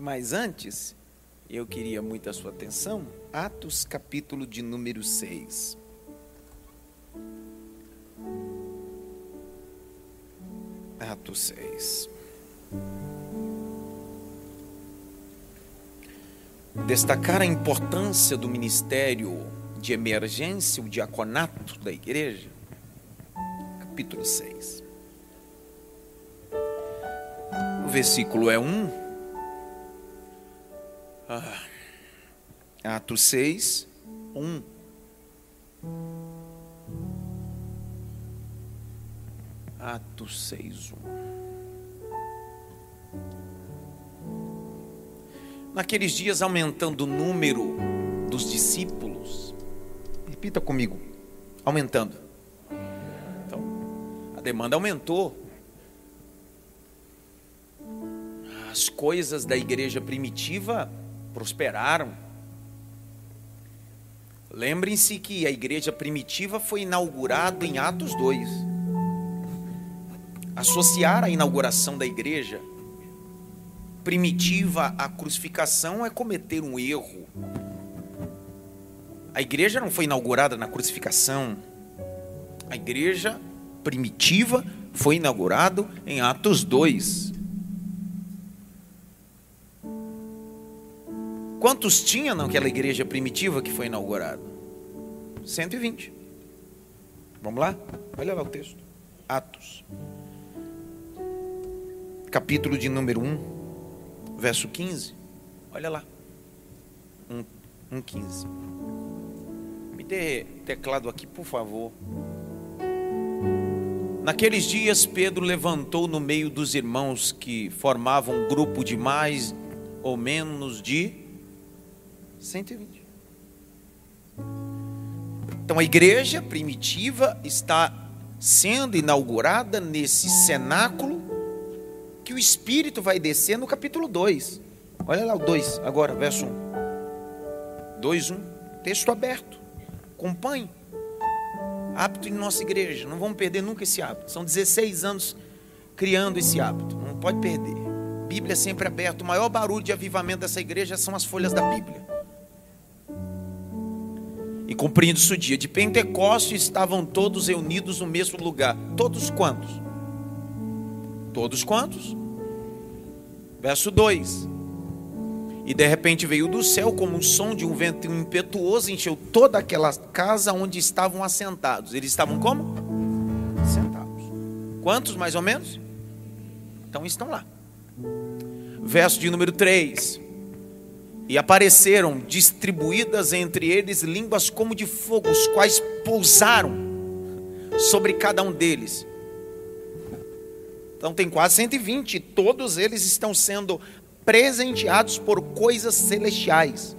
Mas antes, eu queria muito a sua atenção. Atos, capítulo de número 6. Atos 6. Destacar a importância do ministério de emergência, o diaconato da igreja. Capítulo 6. O versículo é 1. Ah, Atos 6, 1. Atos 6, 1. Naqueles dias, aumentando o número dos discípulos, repita comigo, aumentando. Então, a demanda aumentou. As coisas da igreja primitiva prosperaram. Lembrem-se que a igreja primitiva foi inaugurada em Atos 2 associar a inauguração da igreja primitiva à crucificação é cometer um erro. A igreja não foi inaugurada na crucificação. A igreja primitiva foi inaugurada em Atos 2. Quantos tinha naquela igreja primitiva que foi inaugurada? 120. Vamos lá? Olha lá o texto. Atos capítulo de número 1, verso 15. Olha lá. 1, 1 15. Me dê teclado aqui, por favor. Naqueles dias, Pedro levantou no meio dos irmãos que formavam um grupo de mais ou menos de 120. Então a igreja primitiva está sendo inaugurada nesse cenáculo que o Espírito vai descer no capítulo 2. Olha lá o 2, agora, verso 1. 2, 1. Texto aberto. Acompanhe. Hábito em nossa igreja. Não vamos perder nunca esse hábito. São 16 anos criando esse hábito. Não pode perder. Bíblia sempre aberta. O maior barulho de avivamento dessa igreja são as folhas da Bíblia. E cumprindo-se o dia de Pentecostes, estavam todos reunidos no mesmo lugar. Todos quantos? Todos quantos? Verso 2: E de repente veio do céu como um som de um vento impetuoso, encheu toda aquela casa onde estavam assentados. Eles estavam como? Sentados. Quantos mais ou menos? Então estão lá. Verso de número 3: E apareceram distribuídas entre eles línguas como de fogo, os quais pousaram sobre cada um deles então tem quase 120, todos eles estão sendo presenteados por coisas celestiais.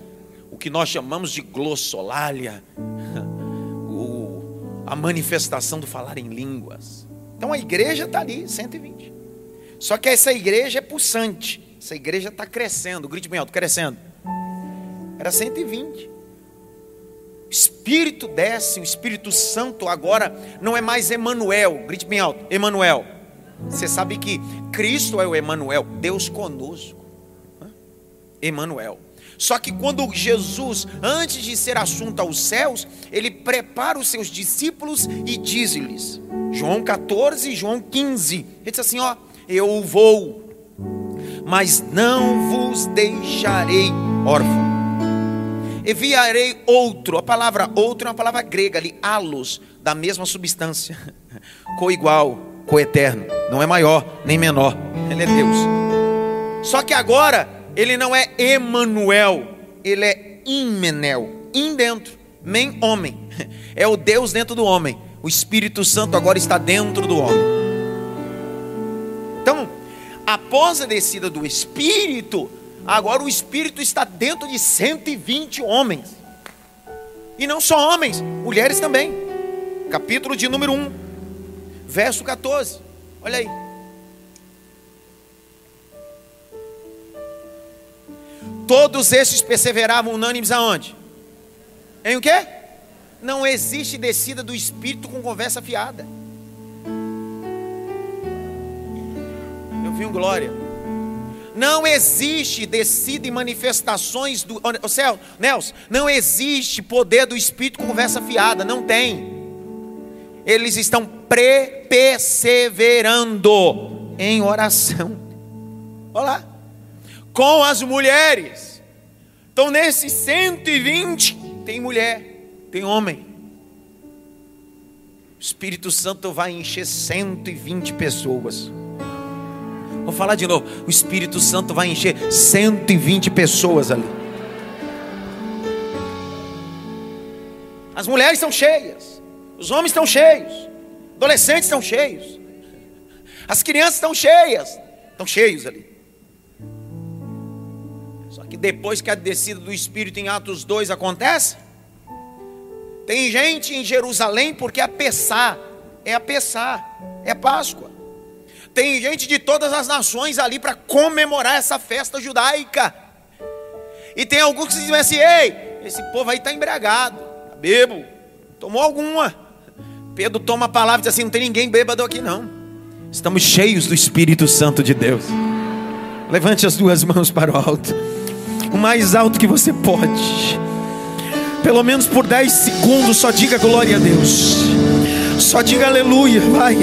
O que nós chamamos de glossolalia, a manifestação do falar em línguas. Então a igreja está ali, 120. Só que essa igreja é pulsante. Essa igreja está crescendo, grite bem alto, crescendo. Era 120. O Espírito desce, o Espírito Santo agora não é mais Emanuel, grite bem alto, Emanuel você sabe que Cristo é o Emanuel, Deus conosco. Emanuel. Só que quando Jesus, antes de ser assunto aos céus, ele prepara os seus discípulos e diz-lhes, João 14, João 15, ele diz assim: Ó, eu vou, mas não vos deixarei órfão. Enviarei outro, a palavra outro é uma palavra grega ali, halos, da mesma substância, coigual coeterno, não é maior nem menor, ele é Deus. Só que agora ele não é Emanuel, ele é Imenel, in dentro, men homem. É o Deus dentro do homem. O Espírito Santo agora está dentro do homem. Então, após a descida do Espírito, agora o Espírito está dentro de 120 homens. E não só homens, mulheres também. Capítulo de número 1 verso 14. Olha aí. Todos estes perseveravam unânimes aonde? Em o quê? Não existe descida do Espírito com conversa fiada. Eu vi um glória. Não existe descida e manifestações do. O céu, Nelson, não existe poder do Espírito conversa fiada. Não tem. Eles estão perseverando em oração. Olha lá. Com as mulheres. Então, nesses 120, tem mulher, tem homem. O Espírito Santo vai encher 120 pessoas. Vou falar de novo. O Espírito Santo vai encher 120 pessoas ali. As mulheres estão cheias. Os homens estão cheios. Adolescentes estão cheios. As crianças estão cheias. Estão cheios ali. Só que depois que a descida do Espírito em Atos 2 acontece, tem gente em Jerusalém porque a Pessá é a é Páscoa. Tem gente de todas as nações ali para comemorar essa festa judaica. E tem alguns que dizem assim: ei, esse povo aí está embriagado, tá bebo, tomou alguma. Pedro toma a palavra e diz assim: não tem ninguém bêbado aqui não. Estamos cheios do Espírito Santo de Deus. Levante as duas mãos para o alto, o mais alto que você pode. Pelo menos por 10 segundos, só diga glória a Deus. Só diga aleluia, vai.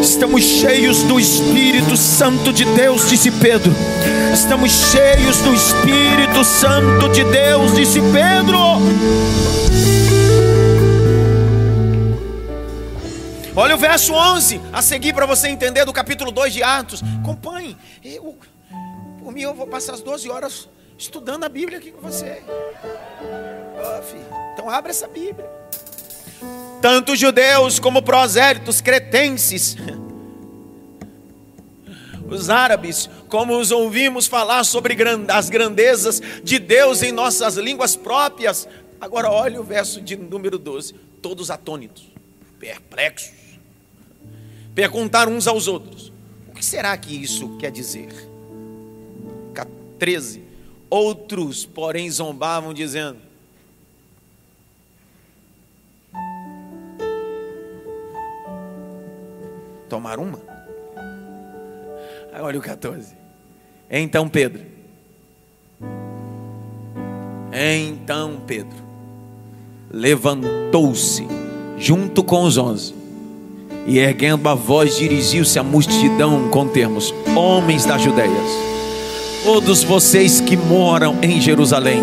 Estamos cheios do Espírito Santo de Deus, disse Pedro. Estamos cheios do Espírito Santo de Deus, disse Pedro. Olha o verso 11, a seguir para você entender do capítulo 2 de Atos. Acompanhe. Eu, por mim, eu vou passar as 12 horas estudando a Bíblia aqui com você. Oh, então, abra essa Bíblia tanto judeus como prosélitos, cretenses, os árabes, como os ouvimos falar sobre as grandezas de Deus em nossas línguas próprias. Agora olhe o verso de número 12, todos atônitos, perplexos, perguntaram uns aos outros: o que será que isso quer dizer? 13. Outros, porém, zombavam, dizendo: tomar uma. Olha o 14. Então Pedro. Então Pedro levantou-se junto com os onze e erguendo a voz dirigiu-se à multidão com termos: Homens da Judéia, todos vocês que moram em Jerusalém,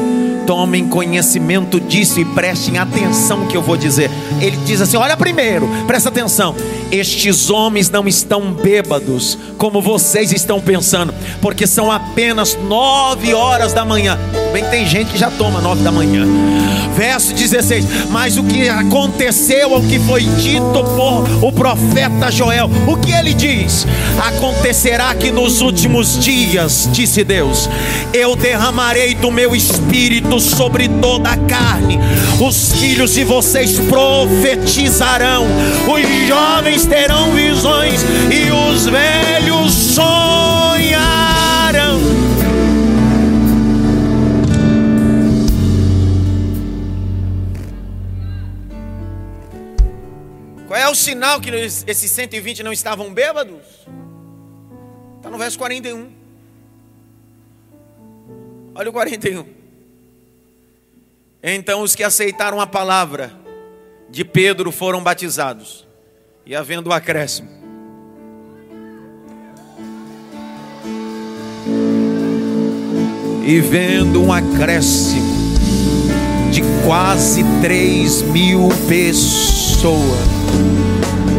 tomem conhecimento disso e prestem atenção que eu vou dizer. Ele diz assim: Olha primeiro, presta atenção. Estes homens não estão bêbados, como vocês estão pensando, porque são apenas nove horas da manhã. Bem, tem gente que já toma nove da manhã. Verso 16: Mas o que aconteceu, o que foi dito por o profeta Joel, o que ele diz? Acontecerá que nos últimos dias, disse Deus, eu derramarei do meu espírito sobre toda a carne, os filhos de vocês profetizarão, os jovens terão visões e os velhos sonharão. Qual é o sinal que esses 120 não estavam bêbados? Está no verso 41. Olha o 41. Então os que aceitaram a palavra de Pedro foram batizados e havendo o acréscimo. E vendo um acréscimo de quase 3 mil pessoas,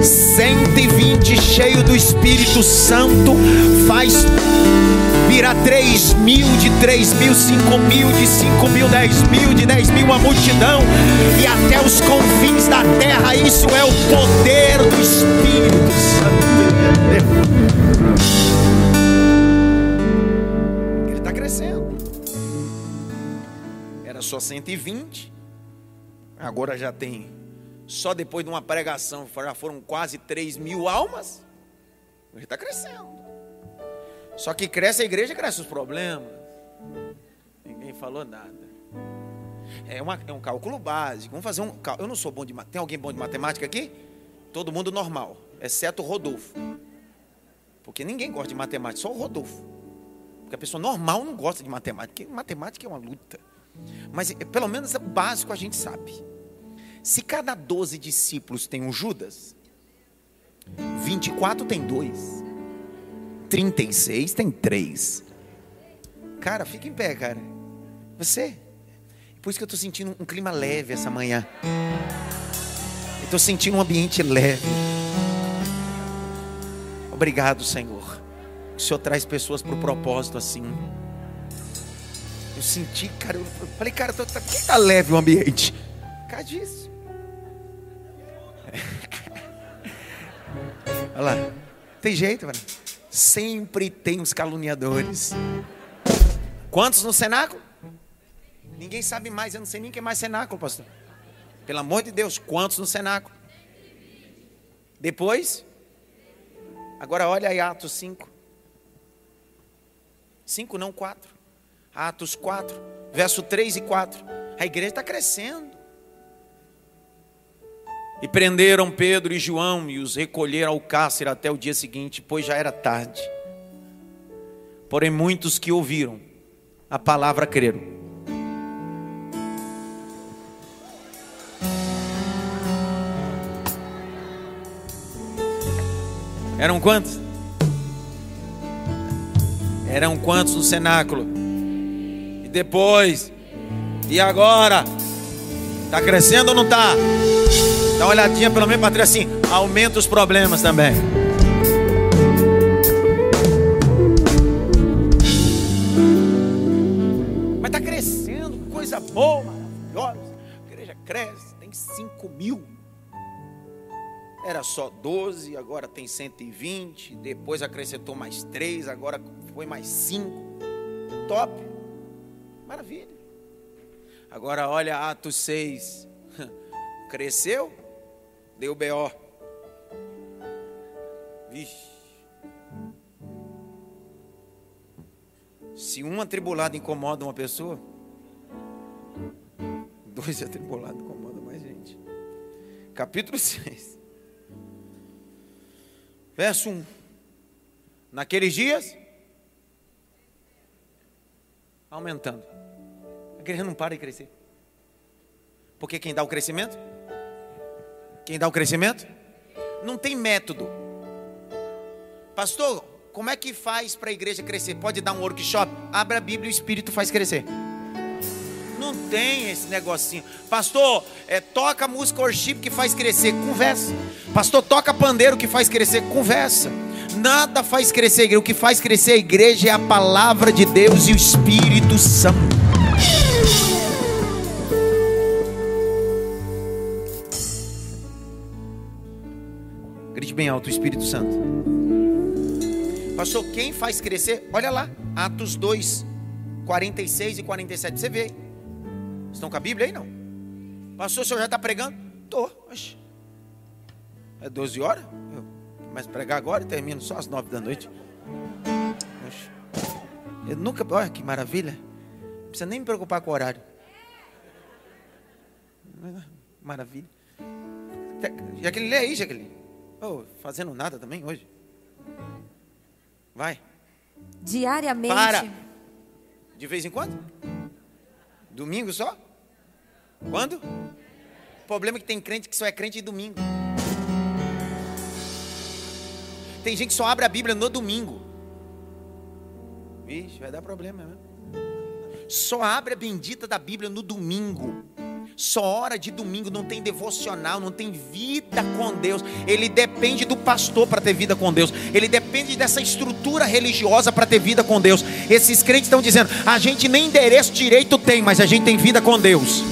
120 cheio do Espírito Santo, faz virar 3 mil, de 3 mil, 5 mil, de 5 mil, 10 mil, de 10 mil, a multidão, e até os confins da terra. Isso é o poder do Espírito Santo. Ele está crescendo. Era só 120, agora já tem. Só depois de uma pregação já foram quase 3 mil almas. Ele está crescendo. Só que cresce a igreja, cresce os problemas. Ninguém falou nada. É, uma, é um cálculo básico. Vamos fazer um Eu não sou bom de Tem alguém bom de matemática aqui? Todo mundo normal, exceto o Rodolfo. Porque ninguém gosta de matemática, só o Rodolfo. Porque a pessoa normal não gosta de matemática. Porque matemática é uma luta. Mas pelo menos o básico a gente sabe. Se cada 12 discípulos tem um Judas, 24 tem dois. 36 tem três. Cara, fica em pé, cara. Você. Por isso que eu estou sentindo um clima leve essa manhã. Eu estou sentindo um ambiente leve. Obrigado, Senhor. O Senhor traz pessoas para o propósito assim. Eu senti, cara, eu falei, cara, tô, tá, por que está leve o ambiente? Por causa disso. Olha lá. Tem jeito, mano. Sempre tem os caluniadores. Quantos no cenáculo? Ninguém sabe mais, eu não sei nem quem é mais cenáculo, pastor. Pelo amor de Deus, quantos no cenáculo? Depois? Agora olha aí Atos 5. 5 não, 4. Atos 4, verso 3 e 4. A igreja está crescendo. E prenderam Pedro e João e os recolheram ao cárcere até o dia seguinte, pois já era tarde. Porém, muitos que ouviram a palavra creram. Eram quantos? Eram quantos no cenáculo? E depois? E agora? Está crescendo ou não está? Dá uma olhadinha pelo menos para trás assim. Aumenta os problemas também. Mas está crescendo, coisa boa, maravilhosa. A igreja cresce, tem 5 mil. Era só 12, agora tem 120. Depois acrescentou mais 3, agora foi mais 5. Top. Maravilha. Agora olha Atos 6. Cresceu? Deu B.O. Vixe. Se um atribulado incomoda uma pessoa, dois atribulados incomodam mais gente. Capítulo 6. Verso 1. Naqueles dias, aumentando. A igreja não para de crescer. Porque quem dá o crescimento? Quem dá o crescimento? Não tem método. Pastor, como é que faz para a igreja crescer? Pode dar um workshop? Abra a Bíblia e o Espírito faz crescer. Não tem esse negocinho. Pastor, é, toca música worship que faz crescer. Conversa. Pastor, toca pandeiro que faz crescer. Conversa. Nada faz crescer a igreja. O que faz crescer a igreja é a palavra de Deus e o Espírito Santo. Bem alto, o Espírito Santo. Pastor, quem faz crescer? Olha lá, Atos 2, 46 e 47. Você vê. Estão com a Bíblia aí? Não. Pastor, o senhor já está pregando? Estou. É 12 horas? Eu a pregar agora e termino só às 9 da noite. Eu nunca. Olha que maravilha. Não precisa nem me preocupar com o horário. Maravilha. Jaqueline, lê aí, Jaqueline. Oh, fazendo nada também hoje? Vai. Diariamente. Para. De vez em quando? Domingo só? Quando? O problema é que tem crente que só é crente de domingo. Tem gente que só abre a Bíblia no domingo. Vixe, vai dar problema mesmo. Só abre a bendita da Bíblia no domingo só hora de domingo, não tem devocional, não tem vida com Deus. Ele depende do pastor para ter vida com Deus. Ele depende dessa estrutura religiosa para ter vida com Deus. Esses crentes estão dizendo: a gente nem endereço direito tem, mas a gente tem vida com Deus.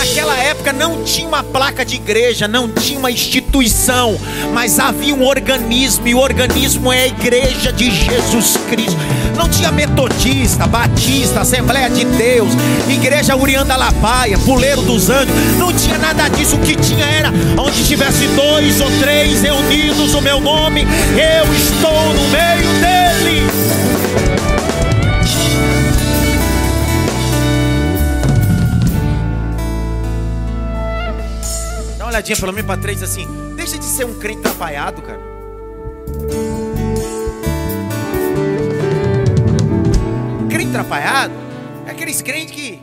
Naquela época não tinha uma placa de igreja, não tinha uma instituição, mas havia um organismo, e o organismo é a igreja de Jesus Cristo. Não tinha metodista, batista, Assembleia de Deus, igreja Urianda Lapaia, Puleiro dos Anjos, não tinha nada disso. O que tinha era onde tivesse dois ou três reunidos o meu nome, eu estou no meio dele. Uma olhadinha pelo menos para três assim. Deixa de ser um crente atrapalhado, cara. atrapalhado é aqueles crentes que.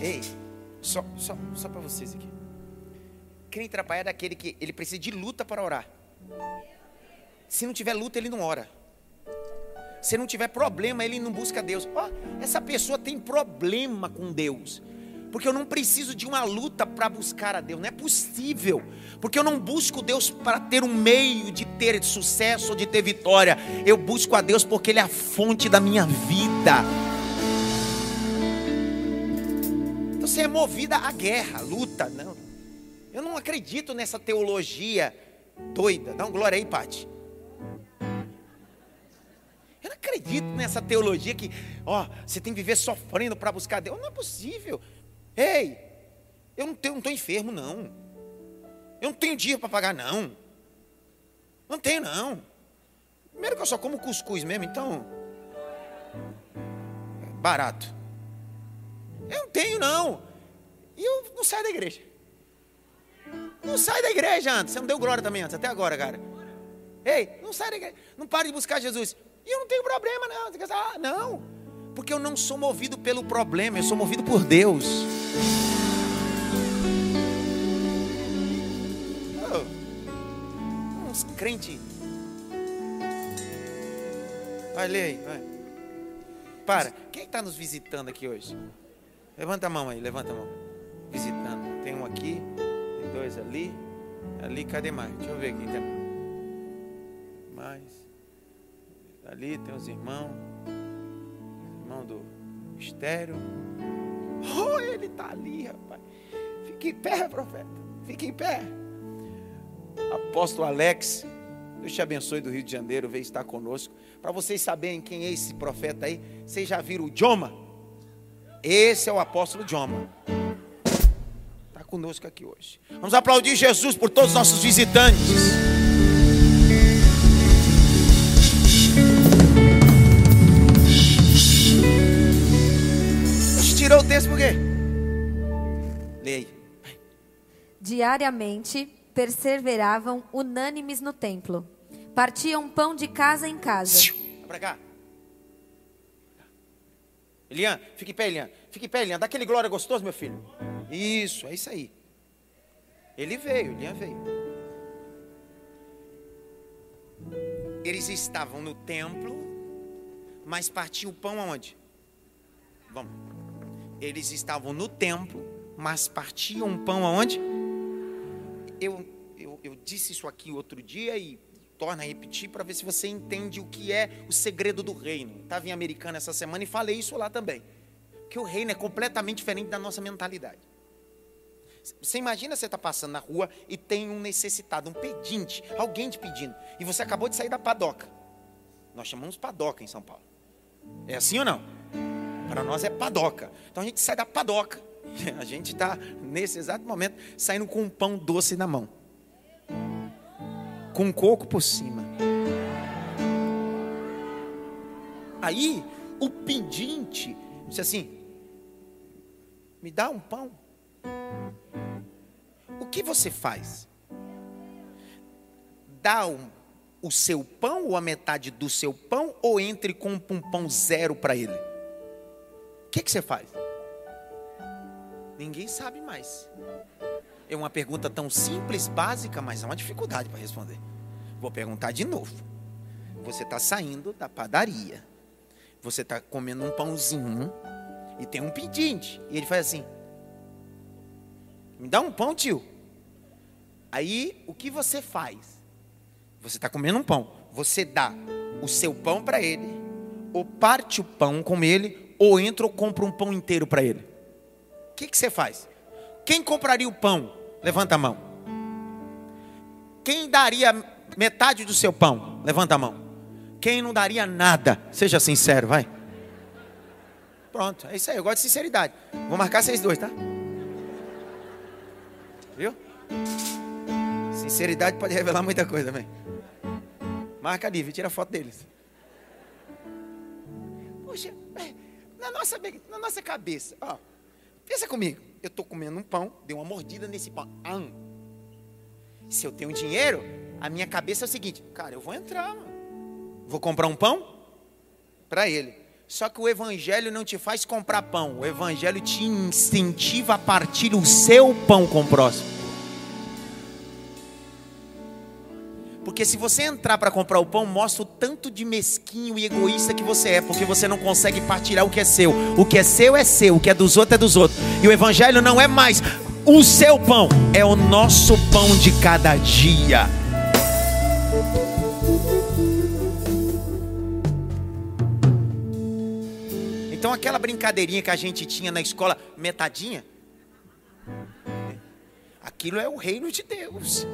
Ei, só, só, só para vocês aqui. Crente atrapalhado é aquele que ele precisa de luta para orar. Se não tiver luta, ele não ora. Se não tiver problema, ele não busca Deus. Oh, essa pessoa tem problema com Deus. Porque eu não preciso de uma luta para buscar a Deus. Não é possível. Porque eu não busco Deus para ter um meio de ter sucesso ou de ter vitória. Eu busco a Deus porque Ele é a fonte da minha vida. Então você é movida à guerra, à luta. Não. Eu não acredito nessa teologia doida. Dá um glória aí, Pati. Acredito nessa teologia que, ó, você tem que viver sofrendo para buscar Deus. Não é possível. Ei, eu não estou enfermo, não. Eu não tenho dia para pagar, não. Não tenho, não. Primeiro que eu só como cuscuz mesmo, então. Barato. Eu não tenho, não. E eu não saio da igreja. Não sai da igreja antes. Você não deu glória também antes, até agora, cara. Ei, não sai da igreja. Não pare de buscar Jesus. E eu não tenho problema, não. Você ah, não. Porque eu não sou movido pelo problema, eu sou movido por Deus. Oh, uns crentes. Vai, lê aí, vai. Para. Quem está nos visitando aqui hoje? Levanta a mão aí, levanta a mão. Visitando. Tem um aqui, tem dois ali. Ali, cadê mais? Deixa eu ver aqui. Tem Ali tem os irmãos. Irmão do mistério. Oh, ele está ali, rapaz. Fique em pé, profeta. Fique em pé. Apóstolo Alex, Deus te abençoe do Rio de Janeiro, veio estar conosco. Para vocês saberem quem é esse profeta aí, vocês já viram o Joma? Esse é o apóstolo Joma. Está conosco aqui hoje. Vamos aplaudir Jesus por todos os nossos visitantes. O texto por quê? Leia aí. Diariamente perseveravam unânimes no templo. Partiam pão de casa em casa. Vai pra cá. Elian, fique em pé, Elian. Fique em pé, Elian. Dá aquele glória gostoso, meu filho. Isso, é isso aí. Ele veio, Elian veio. Eles estavam no templo, mas partiam o pão aonde? Vamos eles estavam no templo, mas partiam o pão aonde? Eu, eu, eu disse isso aqui outro dia e torna a repetir para ver se você entende o que é o segredo do reino. Estava em Americana essa semana e falei isso lá também. Que o reino é completamente diferente da nossa mentalidade. Você imagina você está passando na rua e tem um necessitado, um pedinte, alguém te pedindo, e você acabou de sair da padoca. Nós chamamos padoca em São Paulo. É assim ou não? Para nós é padoca. Então a gente sai da padoca. A gente está, nesse exato momento, saindo com um pão doce na mão. Com um coco por cima. Aí, o pedinte disse assim: Me dá um pão. O que você faz? Dá um, o seu pão ou a metade do seu pão ou entre com um pão zero para ele? Que, que você faz? Ninguém sabe mais. É uma pergunta tão simples, básica, mas é uma dificuldade para responder. Vou perguntar de novo. Você está saindo da padaria. Você está comendo um pãozinho e tem um pedinte. E ele faz assim: Me dá um pão, tio. Aí, o que você faz? Você está comendo um pão. Você dá o seu pão para ele, ou parte o pão com ele, ou entra ou compra um pão inteiro para ele? O que, que você faz? Quem compraria o pão? Levanta a mão. Quem daria metade do seu pão? Levanta a mão. Quem não daria nada? Seja sincero, vai. Pronto, é isso aí. Eu gosto de sinceridade. Vou marcar vocês dois, tá? Viu? Sinceridade pode revelar muita coisa também. Marca ali, tira a foto deles. Poxa, na nossa, na nossa cabeça, ó, pensa comigo. Eu estou comendo um pão, dei uma mordida nesse pão. Ah, se eu tenho dinheiro, a minha cabeça é o seguinte: cara, eu vou entrar, mano. vou comprar um pão para ele. Só que o evangelho não te faz comprar pão, o evangelho te incentiva a partir o seu pão com o próximo. Porque se você entrar para comprar o pão, mostra o tanto de mesquinho e egoísta que você é, porque você não consegue partilhar o que é seu. O que é seu é seu, o que é dos outros é dos outros. E o evangelho não é mais o seu pão, é o nosso pão de cada dia. Então aquela brincadeirinha que a gente tinha na escola, metadinha, aquilo é o reino de Deus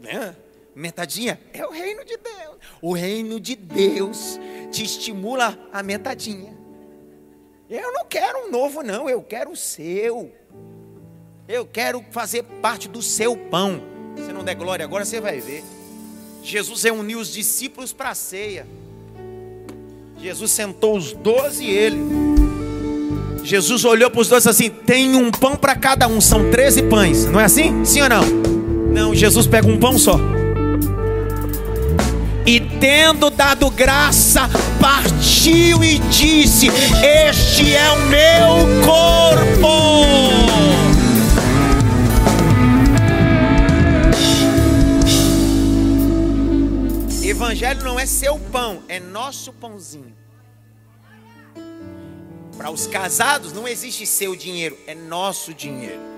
né? Metadinha é o reino de Deus. O reino de Deus te estimula a metadinha. Eu não quero um novo, não, eu quero o seu. Eu quero fazer parte do seu pão. Se não der glória agora, você vai ver. Jesus reuniu os discípulos para a ceia. Jesus sentou os doze e ele. Jesus olhou para os dois assim: tem um pão para cada um, são treze pães, não é assim? Sim ou não? Não, Jesus pega um pão só. E tendo dado graça, partiu e disse: Este é o meu corpo. Evangelho não é seu pão, é nosso pãozinho. Para os casados não existe seu dinheiro, é nosso dinheiro.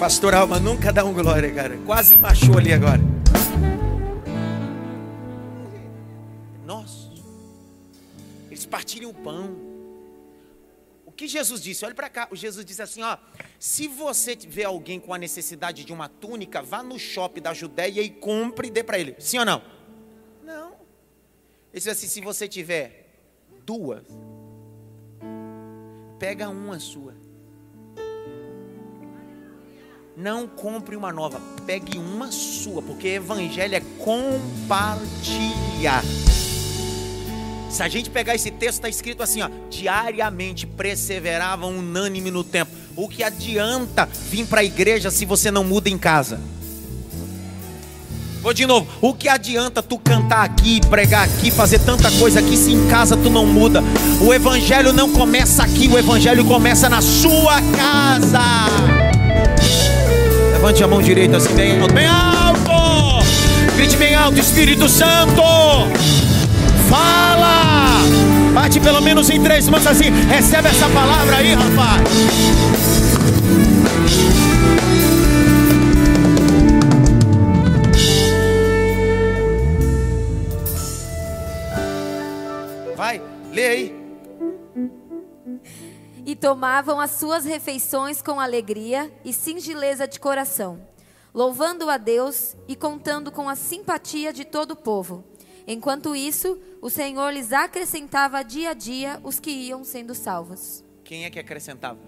Pastor Alma nunca dá um glória, cara. Quase machou ali agora. Nossa. Eles partilham o pão. O que Jesus disse? Olha para cá. O Jesus disse assim: ó, se você vê alguém com a necessidade de uma túnica, vá no shopping da Judéia e compre e dê para ele. Sim ou não? Não. Ele disse assim: se você tiver duas, pega uma sua. Não compre uma nova, pegue uma sua, porque evangelho é compartilhar. Se a gente pegar esse texto, está escrito assim: ó, diariamente perseveravam unânime no tempo. O que adianta vir para a igreja se você não muda em casa? Vou de novo. O que adianta tu cantar aqui, pregar aqui, fazer tanta coisa aqui se em casa tu não muda? O evangelho não começa aqui, o evangelho começa na sua casa. Levante a mão direita assim bem alto, bem alto. Grite bem alto, Espírito Santo. Fala. Bate pelo menos em três mãos assim. Recebe essa palavra aí, rapaz. Vai, lê aí e tomavam as suas refeições com alegria e singeleza de coração, louvando a Deus e contando com a simpatia de todo o povo. Enquanto isso, o Senhor lhes acrescentava dia a dia os que iam sendo salvos. Quem é que acrescentava?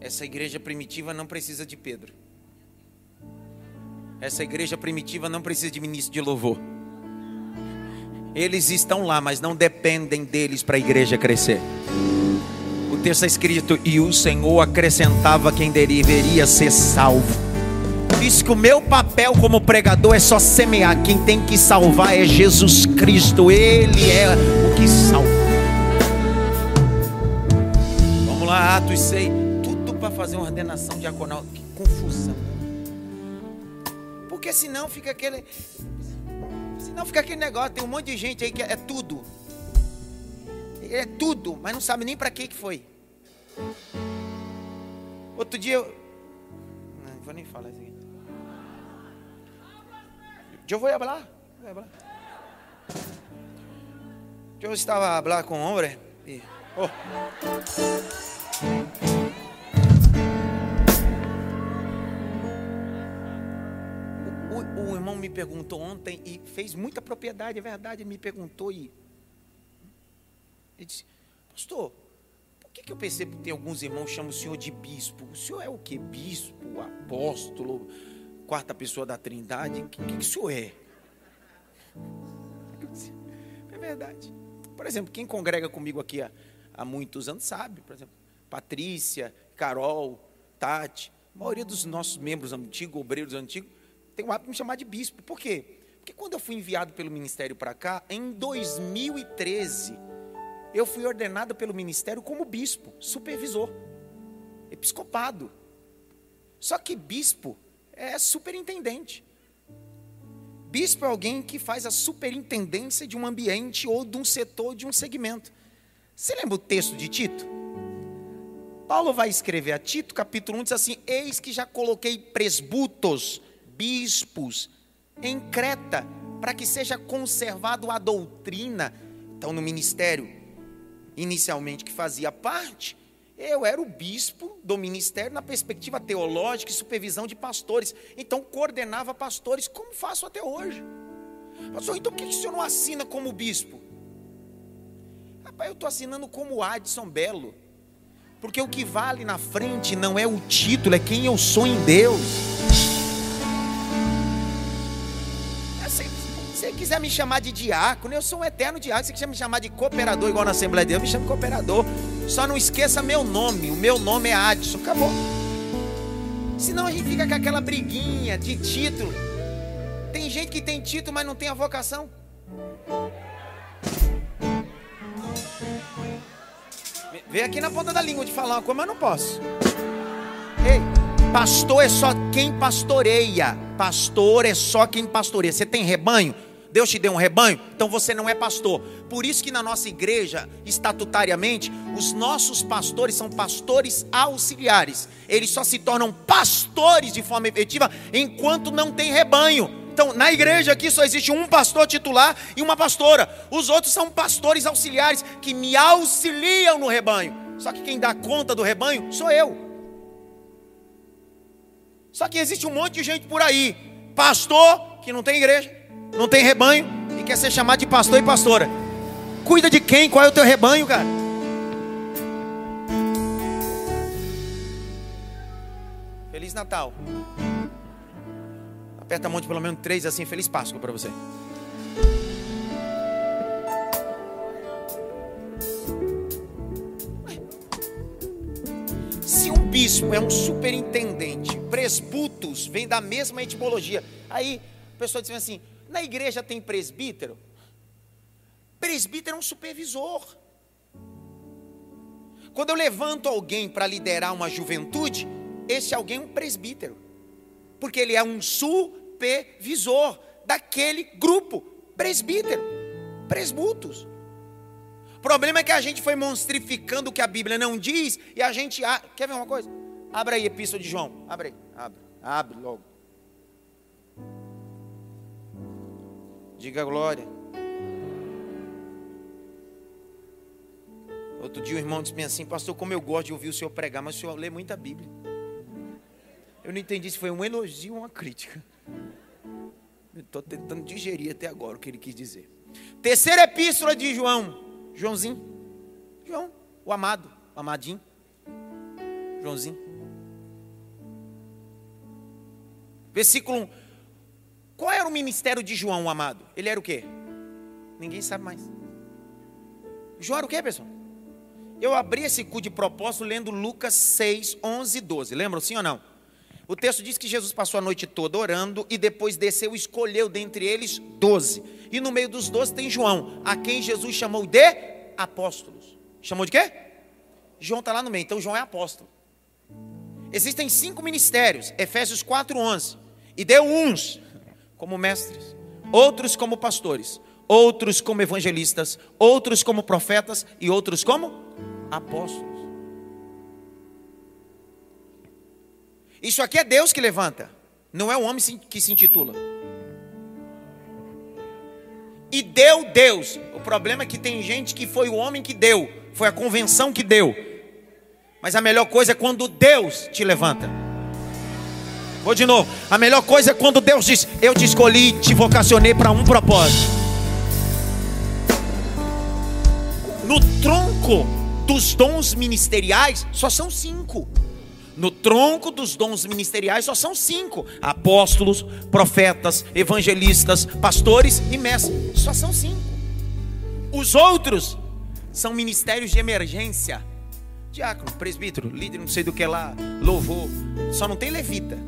Essa igreja primitiva não precisa de Pedro. Essa igreja primitiva não precisa de ministro de louvor. Eles estão lá, mas não dependem deles para a igreja crescer. O texto está escrito: E o Senhor acrescentava quem deveria ser salvo. Isso que o meu papel como pregador é só semear. Quem tem que salvar é Jesus Cristo. Ele é o que salva. Vamos lá, Atos 6. Tudo para fazer uma ordenação diaconal. Que confusão. Porque senão fica aquele. Senão fica aquele negócio, tem um monte de gente aí que é tudo. É tudo, mas não sabe nem para que que foi. Outro dia eu. Não, vou nem falar isso aqui. Eu vou falar. Eu estava a falar com um homem. E, oh. Me perguntou ontem e fez muita propriedade, é verdade, me perguntou e ele disse, pastor, por que, que eu percebo que tem alguns irmãos que chamam o senhor de bispo? O senhor é o que? Bispo, apóstolo, quarta pessoa da trindade? O que, que, que o senhor é? É verdade. Por exemplo, quem congrega comigo aqui há, há muitos anos sabe, por exemplo, Patrícia, Carol, Tati, a maioria dos nossos membros antigos, obreiros antigos, tem o hábito de me chamar de bispo. Por quê? Porque quando eu fui enviado pelo ministério para cá, em 2013, eu fui ordenado pelo ministério como bispo, supervisor, episcopado. Só que bispo é superintendente. Bispo é alguém que faz a superintendência de um ambiente ou de um setor, de um segmento. Você lembra o texto de Tito? Paulo vai escrever a Tito, capítulo 1, diz assim: Eis que já coloquei presbutos, bispos, em Creta, para que seja conservado a doutrina. Então, no ministério, inicialmente que fazia parte, eu era o bispo do ministério na perspectiva teológica e supervisão de pastores. Então, coordenava pastores, como faço até hoje. Pastor, então por que o senhor não assina como bispo? Rapaz, eu estou assinando como Adson Belo. Porque o que vale na frente não é o título, é quem eu sou em Deus. Se você quiser me chamar de diácono, eu sou um eterno diácono. Se você quiser me chamar de cooperador, igual na Assembleia de Deus, me chame de cooperador. Só não esqueça meu nome. O meu nome é Adson. Acabou. Senão a gente fica com aquela briguinha de título. Tem gente que tem título, mas não tem a vocação. Vem aqui na ponta da língua de falar uma coisa, mas não posso. Ei, pastor é só quem pastoreia. Pastor é só quem pastoreia. Você tem rebanho? Deus te deu um rebanho, então você não é pastor. Por isso que na nossa igreja, estatutariamente, os nossos pastores são pastores auxiliares. Eles só se tornam pastores de forma efetiva enquanto não tem rebanho. Então, na igreja aqui só existe um pastor titular e uma pastora. Os outros são pastores auxiliares que me auxiliam no rebanho. Só que quem dá conta do rebanho sou eu. Só que existe um monte de gente por aí, pastor que não tem igreja, não tem rebanho e quer ser chamado de pastor e pastora. Cuida de quem? Qual é o teu rebanho, cara? Feliz Natal. Aperta a mão de pelo menos três assim, Feliz Páscoa para você. Se um bispo é um superintendente, presbutos vem da mesma etimologia. Aí a pessoa diz assim: na igreja tem presbítero? Presbítero é um supervisor. Quando eu levanto alguém para liderar uma juventude, esse alguém é um presbítero, porque ele é um supervisor daquele grupo, presbítero, presbutos. O problema é que a gente foi monstrificando o que a Bíblia não diz e a gente. Quer ver uma coisa? Abra aí epístola de João. Abre aí, abre, abre logo. Diga glória. Outro dia o irmão disse assim, pastor, como eu gosto de ouvir o senhor pregar, mas o senhor lê muita Bíblia. Eu não entendi se foi um elogio ou uma crítica. Estou tentando digerir até agora o que ele quis dizer. Terceira epístola de João. Joãozinho. João, o amado, o amadinho. Joãozinho. Versículo 1. Qual era o ministério de João, amado? Ele era o quê? Ninguém sabe mais. João era o quê, pessoal? Eu abri esse cu de propósito lendo Lucas 6, 11 e 12. Lembram sim ou não? O texto diz que Jesus passou a noite toda orando e depois desceu e escolheu dentre eles doze. E no meio dos doze tem João, a quem Jesus chamou de apóstolos. Chamou de quê? João está lá no meio, então João é apóstolo. Existem cinco ministérios, Efésios 4, 11. E deu uns como mestres, outros como pastores, outros como evangelistas, outros como profetas e outros como apóstolos. Isso aqui é Deus que levanta, não é o homem que se intitula. E deu Deus. O problema é que tem gente que foi o homem que deu, foi a convenção que deu. Mas a melhor coisa é quando Deus te levanta. Vou de novo. A melhor coisa é quando Deus diz: Eu te escolhi, te vocacionei para um propósito. No tronco dos dons ministeriais, só são cinco. No tronco dos dons ministeriais só são cinco: apóstolos, profetas, evangelistas, pastores e mestres. Só são cinco. Os outros são ministérios de emergência. Diácono, presbítero, líder, não sei do que lá, louvor. Só não tem levita.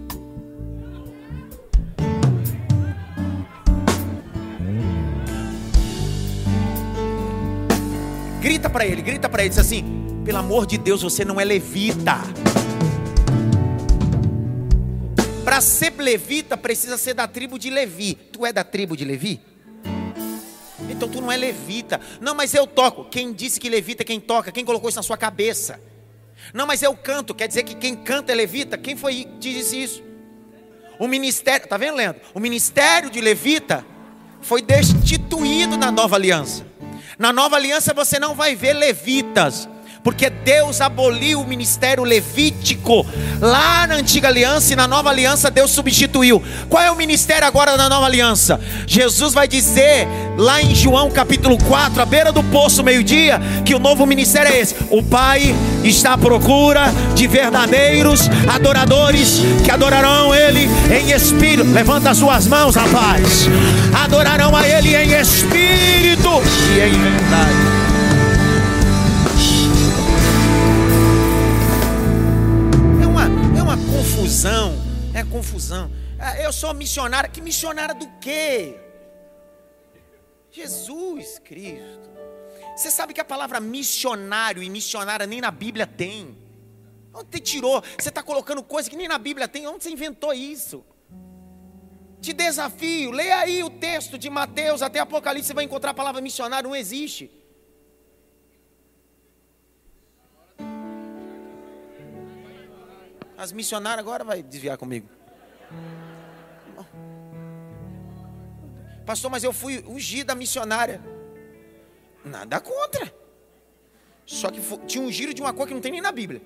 Grita para ele, grita para ele, diz assim: pelo amor de Deus, você não é levita. Para ser levita, precisa ser da tribo de Levi. Tu é da tribo de Levi? Então tu não é levita. Não, mas eu toco. Quem disse que levita é quem toca? Quem colocou isso na sua cabeça? Não, mas eu canto. Quer dizer que quem canta é levita? Quem foi que disse isso? O ministério, tá vendo, Leandro? O ministério de levita foi destituído na nova aliança. Na nova aliança você não vai ver levitas porque Deus aboliu o ministério levítico lá na antiga aliança e na nova aliança Deus substituiu. Qual é o ministério agora na nova aliança? Jesus vai dizer lá em João capítulo 4, à beira do poço, meio-dia, que o novo ministério é esse: o Pai está à procura de verdadeiros adoradores que adorarão Ele em espírito. Levanta as suas mãos, rapaz. Adorarão a Ele em espírito e em verdade. Confusão, é confusão. É, eu sou missionária, que missionária do quê? Jesus Cristo. Você sabe que a palavra missionário e missionária nem na Bíblia tem. Onde você tirou? Você está colocando coisa que nem na Bíblia tem. Onde você inventou isso? Te desafio, leia aí o texto de Mateus até Apocalipse, você vai encontrar a palavra missionário, não existe. As missionárias agora vai desviar comigo. Pastor, mas eu fui ungido da missionária. Nada contra. Só que tinha um giro de uma coisa que não tem nem na Bíblia.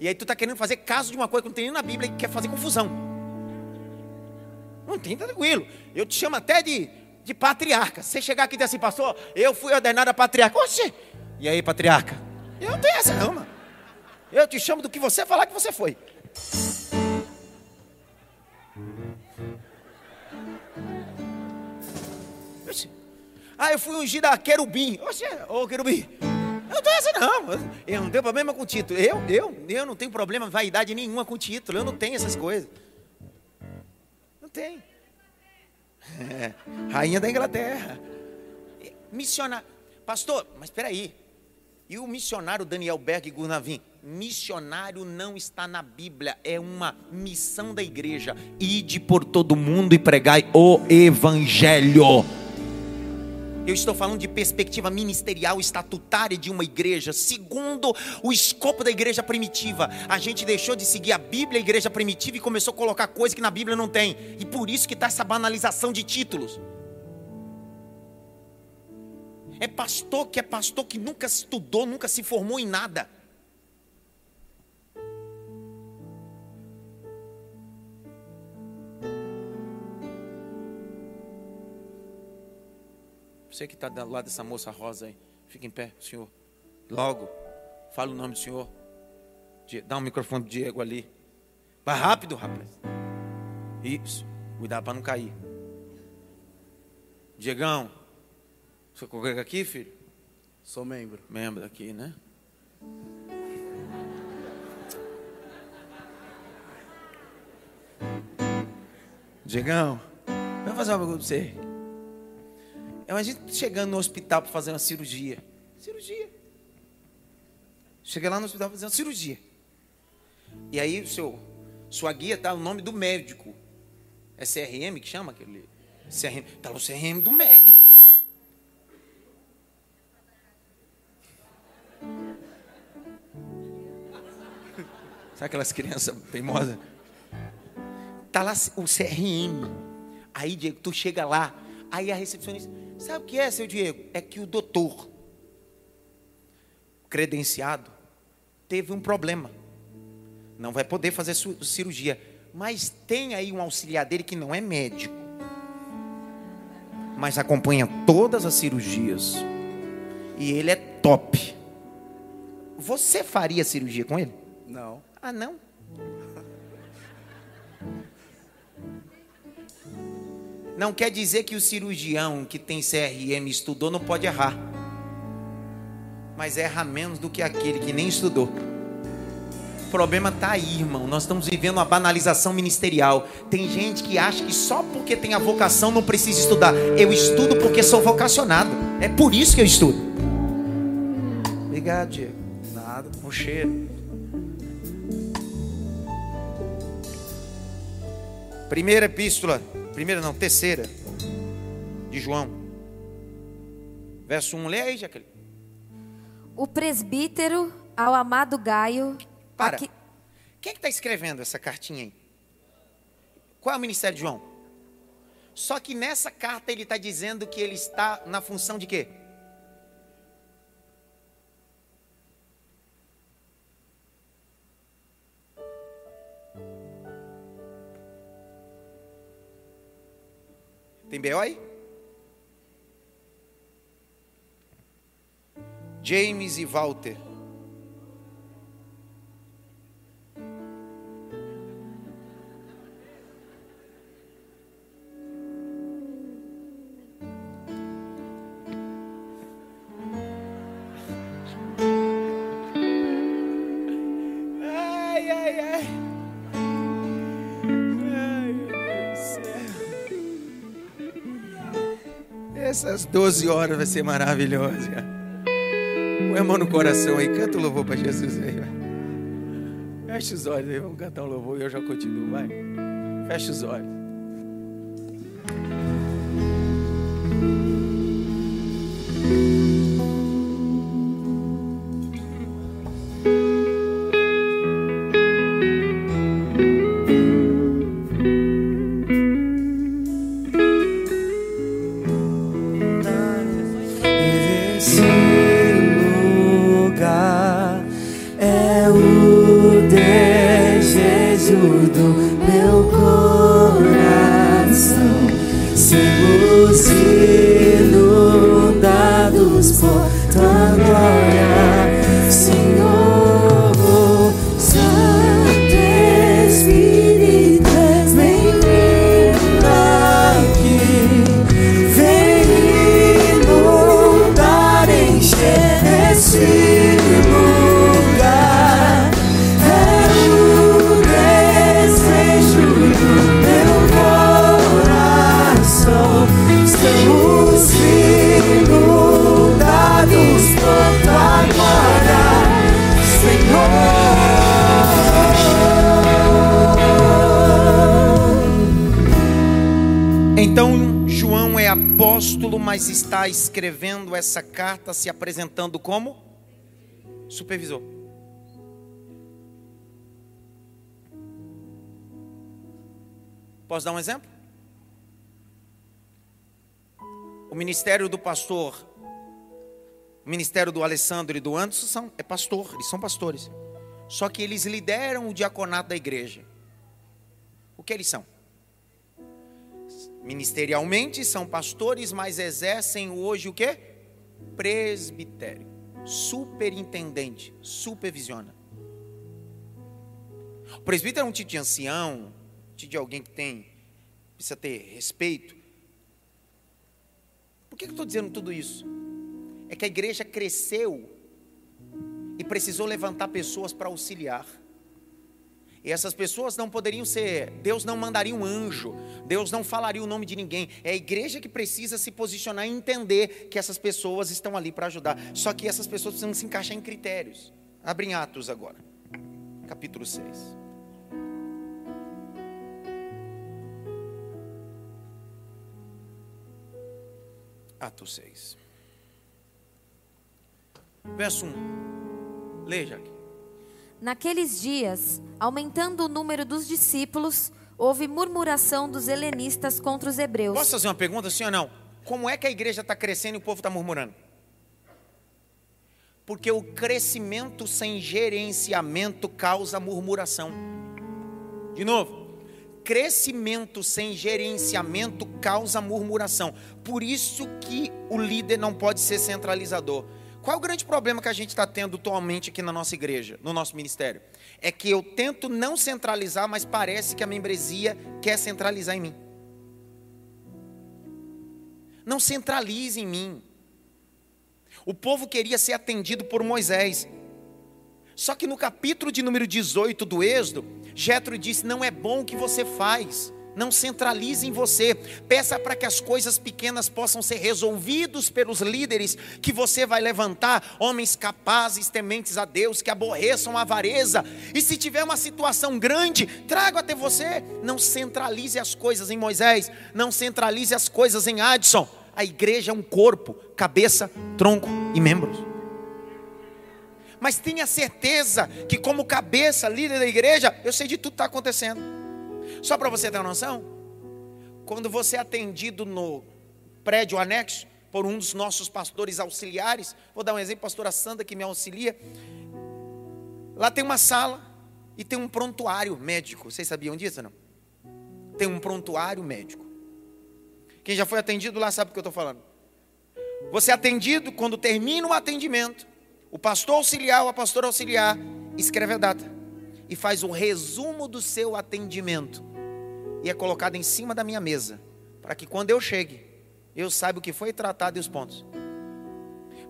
E aí tu está querendo fazer caso de uma coisa que não tem nem na Bíblia e quer fazer confusão. Não tem tranquilo. Eu te chamo até de, de patriarca. Você chegar aqui e dizer assim, pastor, eu fui ordenado a patriarca. Oxê! E aí, patriarca? Eu não tenho essa não, mano. Eu te chamo do que você falar que você foi. Ah, eu fui ungido a querubim. Oxe, ô querubim. Eu não tenho essa não. Eu não tenho problema com título. Eu, eu, eu não tenho problema, vaidade nenhuma com título. Eu não tenho essas coisas. Não tenho. É, rainha da Inglaterra. Missionário. Pastor, mas espera aí. E o missionário Daniel Berg Gurnavin? Missionário não está na Bíblia, é uma missão da igreja. Ide por todo mundo e pregai o evangelho. Eu estou falando de perspectiva ministerial estatutária de uma igreja, segundo o escopo da igreja primitiva. A gente deixou de seguir a Bíblia, a igreja primitiva, e começou a colocar coisas que na Bíblia não tem. E por isso que está essa banalização de títulos. É pastor que é pastor que nunca estudou, nunca se formou em nada. Você que está do lado dessa moça rosa aí, fica em pé, senhor. Logo, fala o nome do senhor. Dá um microfone pro Diego ali. Vai rápido, rapaz. Isso. Cuidado para não cair. Diegão, você congrega aqui, filho? Sou membro. Membro aqui, né? Diegão, vamos fazer uma pergunta pra você. É a gente chegando no hospital para fazer uma cirurgia. Cirurgia. Chega lá no hospital para fazer uma cirurgia. E aí seu, sua guia tá o nome do médico. É CRM que chama aquele? CRM. Tá o CRM do médico. Sabe aquelas crianças teimosas? Tá lá o CRM. Aí, Diego, tu chega lá. Aí a recepcionista, sabe o que é, seu Diego? É que o doutor, credenciado, teve um problema. Não vai poder fazer cirurgia. Mas tem aí um auxiliar dele que não é médico. Mas acompanha todas as cirurgias. E ele é top. Você faria cirurgia com ele? Não. Ah, não? Não quer dizer que o cirurgião que tem CRM estudou não pode errar. Mas erra menos do que aquele que nem estudou. O problema está aí, irmão. Nós estamos vivendo uma banalização ministerial. Tem gente que acha que só porque tem a vocação não precisa estudar. Eu estudo porque sou vocacionado. É por isso que eu estudo. Obrigado, Diego. Nada. Um cheiro. Primeira epístola, primeira não, terceira, de João. Verso 1, lê aí, Jaqueline. O presbítero ao amado Gaio. Para. aqui- Quem é que está escrevendo essa cartinha aí? Qual é o ministério de João? Só que nessa carta ele está dizendo que ele está na função de quê? Tem B.O. aí? James e Walter. Essas 12 horas vai ser maravilhosa. Põe a mão no coração aí, canta o louvor para Jesus aí. Fecha os olhos aí, vamos cantar um louvor e eu já continuo, vai. Fecha os olhos. Carta se apresentando como supervisor. Posso dar um exemplo? O ministério do pastor, o ministério do Alessandro e do Anderson são, é pastor, eles são pastores. Só que eles lideram o diaconato da igreja. O que eles são? Ministerialmente são pastores, mas exercem hoje o que? Presbitério. Superintendente, supervisiona. O presbítero é um tipo de ancião, tipo de alguém que tem, precisa ter respeito. Por que eu estou dizendo tudo isso? É que a igreja cresceu e precisou levantar pessoas para auxiliar. E essas pessoas não poderiam ser, Deus não mandaria um anjo, Deus não falaria o nome de ninguém. É a igreja que precisa se posicionar e entender que essas pessoas estão ali para ajudar. Só que essas pessoas precisam se encaixar em critérios. Abrem Atos agora, capítulo 6. Atos 6. Verso 1. Leia, Jaque. Naqueles dias, aumentando o número dos discípulos, houve murmuração dos helenistas contra os hebreus. Posso fazer uma pergunta, sim ou não? Como é que a igreja está crescendo e o povo está murmurando? Porque o crescimento sem gerenciamento causa murmuração. De novo, crescimento sem gerenciamento causa murmuração. Por isso que o líder não pode ser centralizador. Qual é o grande problema que a gente está tendo atualmente aqui na nossa igreja, no nosso ministério? É que eu tento não centralizar, mas parece que a membresia quer centralizar em mim. Não centralize em mim. O povo queria ser atendido por Moisés. Só que no capítulo de número 18 do Êxodo, Jetro disse: "Não é bom o que você faz. Não centralize em você. Peça para que as coisas pequenas possam ser resolvidas pelos líderes que você vai levantar, homens capazes, tementes a Deus, que aborreçam a avareza. E se tiver uma situação grande, traga até você. Não centralize as coisas em Moisés, não centralize as coisas em Adson. A igreja é um corpo, cabeça, tronco e membros. Mas tenha certeza que, como cabeça, líder da igreja, eu sei de tudo que está acontecendo. Só para você ter uma noção, quando você é atendido no prédio anexo por um dos nossos pastores auxiliares, vou dar um exemplo, pastora Sandra que me auxilia. Lá tem uma sala e tem um prontuário médico. Vocês sabiam disso não? Tem um prontuário médico. Quem já foi atendido lá sabe o que eu estou falando. Você é atendido quando termina o atendimento, o pastor auxiliar ou a pastora auxiliar escreve a data e faz um resumo do seu atendimento e é colocado em cima da minha mesa, para que quando eu chegue, eu saiba o que foi tratado e os pontos.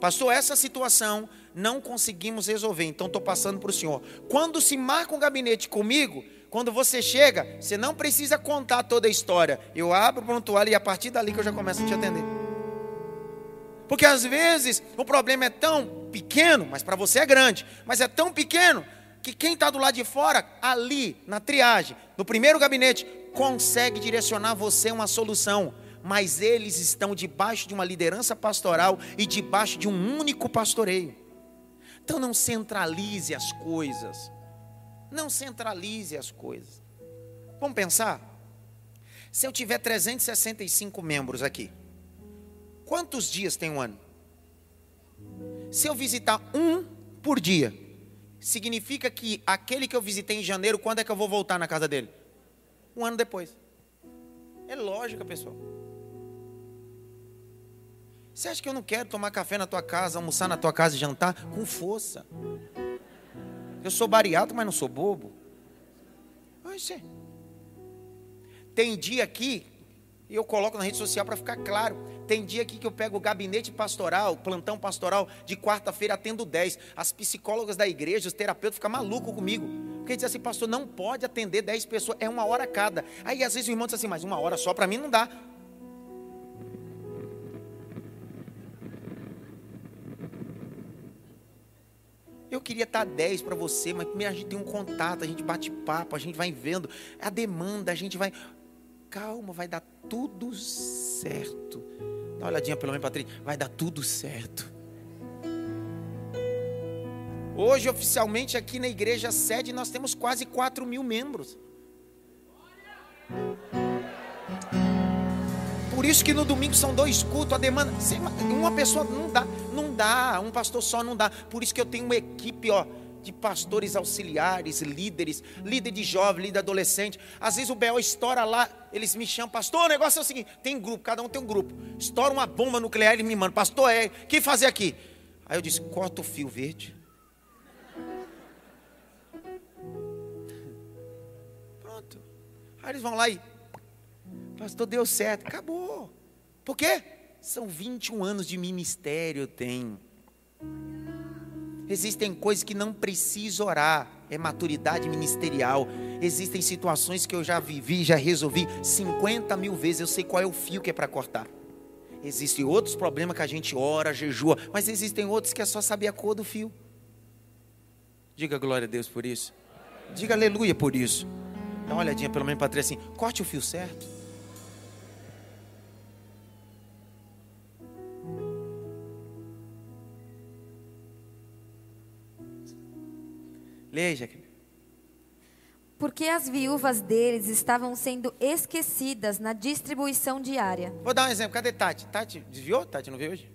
Pastor, essa situação não conseguimos resolver, então estou passando para o senhor. Quando se marca um gabinete comigo, quando você chega, você não precisa contar toda a história. Eu abro o prontuário e a partir dali que eu já começo a te atender. Porque às vezes o problema é tão pequeno, mas para você é grande, mas é tão pequeno que quem está do lado de fora, ali, na triagem, no primeiro gabinete, consegue direcionar você uma solução. Mas eles estão debaixo de uma liderança pastoral e debaixo de um único pastoreio. Então não centralize as coisas. Não centralize as coisas. Vamos pensar? Se eu tiver 365 membros aqui, quantos dias tem um ano? Se eu visitar um por dia, significa que aquele que eu visitei em janeiro, quando é que eu vou voltar na casa dele? Um ano depois. É lógica, pessoal. Você acha que eu não quero tomar café na tua casa, almoçar na tua casa e jantar? Com força. Eu sou bariado, mas não sou bobo. Oxe. Tem dia aqui, e eu coloco na rede social para ficar claro. Tem dia aqui que eu pego o gabinete pastoral, plantão pastoral, de quarta-feira atendo 10. As psicólogas da igreja, os terapeutas ficam malucos comigo. Porque diz assim, pastor, não pode atender 10 pessoas, é uma hora cada. Aí às vezes o irmão diz assim, mas uma hora só para mim não dá. Eu queria estar 10 para você, mas primeiro a gente tem um contato, a gente bate papo, a gente vai vendo a demanda, a gente vai. Calma, vai dar tudo certo. Dá uma olhadinha pelo menos, Patrícia. Vai dar tudo certo. Hoje, oficialmente, aqui na igreja sede, nós temos quase 4 mil membros. Por isso que no domingo são dois cultos, a demanda. Uma pessoa não dá, não dá, um pastor só não dá. Por isso que eu tenho uma equipe, ó, de pastores auxiliares, líderes, líder de jovem, líder adolescente. Às vezes o BO estoura lá, eles me chamam, pastor, o negócio é o seguinte: tem grupo, cada um tem um grupo. Estoura uma bomba nuclear e me manda, pastor, é, o que fazer aqui? Aí eu disse: corta o fio verde. Pronto. Aí eles vão lá e Pastor, deu certo. Acabou. Por quê? São 21 anos de ministério eu tenho. Existem coisas que não preciso orar. É maturidade ministerial. Existem situações que eu já vivi, já resolvi 50 mil vezes. Eu sei qual é o fio que é para cortar. Existem outros problemas que a gente ora, jejua, mas existem outros que é só saber a cor do fio. Diga glória a Deus por isso. Diga aleluia por isso. Dá uma olhadinha pelo menos para trás assim, corte o fio certo. Leia, Porque as viúvas deles estavam sendo esquecidas na distribuição diária. Vou dar um exemplo. Cadê Tati? Tati desviou? Tati não veio hoje?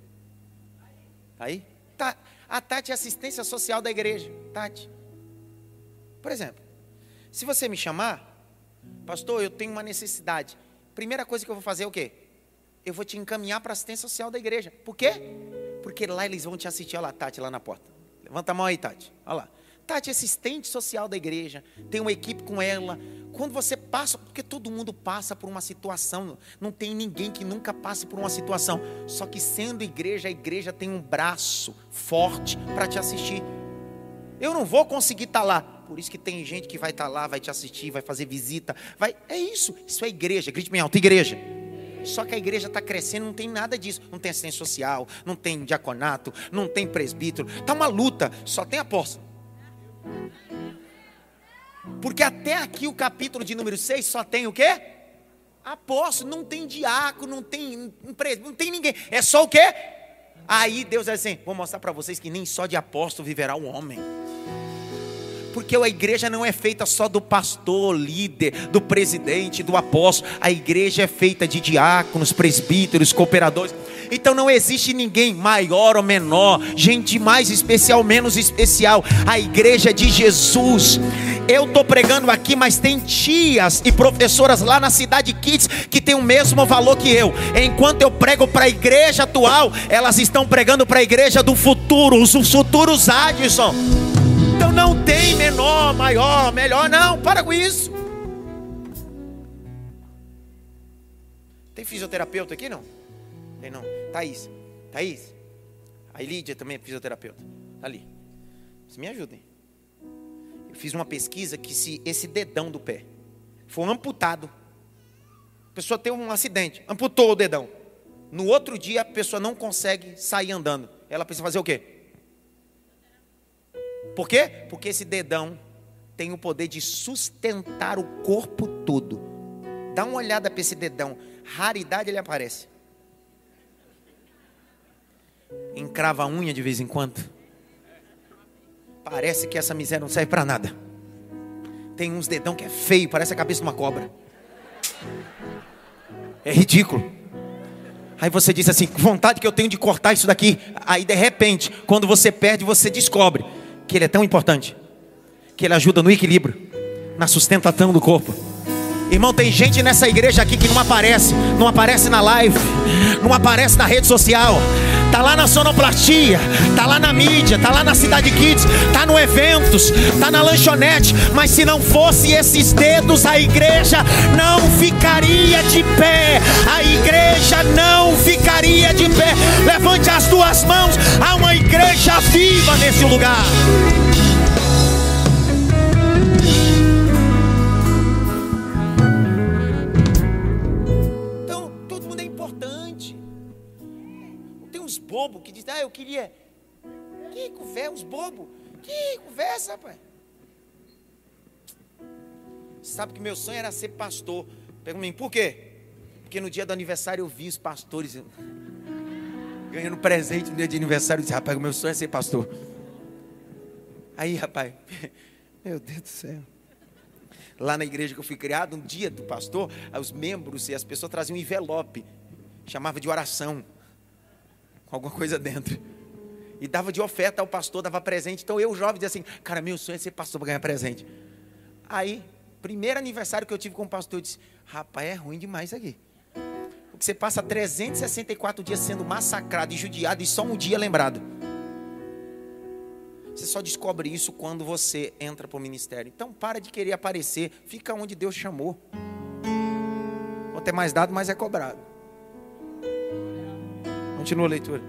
Aí? Tá. A Tati é assistência social da igreja. Tati. Por exemplo, se você me chamar, pastor, eu tenho uma necessidade. Primeira coisa que eu vou fazer é o quê? Eu vou te encaminhar para a assistência social da igreja. Por quê? Porque lá eles vão te assistir. Olha lá, Tati, lá na porta. Levanta a mão aí, Tati. Olha lá. Tati assistente social da igreja, tem uma equipe com ela, quando você passa, porque todo mundo passa por uma situação, não tem ninguém que nunca passe por uma situação. Só que sendo igreja, a igreja tem um braço forte para te assistir. Eu não vou conseguir estar lá. Por isso que tem gente que vai estar lá, vai te assistir, vai fazer visita, vai. É isso. Isso é igreja. Grite bem alto, igreja. Só que a igreja está crescendo, não tem nada disso. Não tem assistência social, não tem diaconato, não tem presbítero. Está uma luta, só tem apóstolo. Porque até aqui o capítulo de número 6 só tem o quê? Apóstolo, não tem diácono, não tem presbítero, não tem ninguém. É só o quê? Aí Deus diz assim: vou mostrar para vocês que nem só de apóstolo viverá o homem porque a igreja não é feita só do pastor, líder, do presidente, do apóstolo. A igreja é feita de diáconos, presbíteros, cooperadores. Então não existe ninguém maior ou menor, gente mais especial, menos especial. A igreja é de Jesus. Eu estou pregando aqui, mas tem tias e professoras lá na cidade Kids que tem o mesmo valor que eu. Enquanto eu prego para a igreja atual, elas estão pregando para a igreja do futuro, os futuros Adson. Menor, maior, melhor, não, para com isso. Tem fisioterapeuta aqui não? Tem não. Thaís, Thaís. A Lídia também é fisioterapeuta. Tá ali. Vocês me ajudem. Eu fiz uma pesquisa que se esse dedão do pé for amputado, a pessoa tem um acidente, amputou o dedão. No outro dia a pessoa não consegue sair andando. Ela precisa fazer o quê? Por quê? Porque esse dedão tem o poder de sustentar o corpo todo. Dá uma olhada para esse dedão. Raridade ele aparece. Encrava a unha de vez em quando. Parece que essa miséria não serve para nada. Tem uns dedão que é feio, parece a cabeça de uma cobra. É ridículo. Aí você diz assim: vontade que eu tenho de cortar isso daqui. Aí de repente, quando você perde, você descobre que ele é tão importante, que ele ajuda no equilíbrio, na sustentação do corpo. Irmão, tem gente nessa igreja aqui que não aparece, não aparece na live, não aparece na rede social, tá lá na sonoplastia, tá lá na mídia, tá lá na Cidade Kids, tá no eventos, tá na lanchonete, mas se não fosse esses dedos, a igreja não ficaria de pé. A igreja não ficaria de pé. Levante as duas mãos, há uma igreja viva nesse lugar. Bobo que diz, ah, eu queria. Que conversa, uns bobos. Que conversa, rapaz. Sabe que meu sonho era ser pastor. Pega mim, por quê? Porque no dia do aniversário eu vi os pastores ganhando presente no dia de aniversário. Eu disse, rapaz, o meu sonho é ser pastor. Aí, rapaz, meu Deus do céu. Lá na igreja que eu fui criado, um dia do pastor, os membros e as pessoas traziam um envelope, chamava de oração com alguma coisa dentro. E dava de oferta ao pastor, dava presente. Então eu, jovem, dizia assim: Cara, meu sonho é ser pastor para ganhar presente. Aí, primeiro aniversário que eu tive com o pastor, eu disse: Rapaz, é ruim demais aqui. Porque você passa 364 dias sendo massacrado e judiado e só um dia lembrado. Você só descobre isso quando você entra para o ministério. Então, para de querer aparecer, fica onde Deus chamou. Quanto é mais dado, mais é cobrado. Continua a leitura.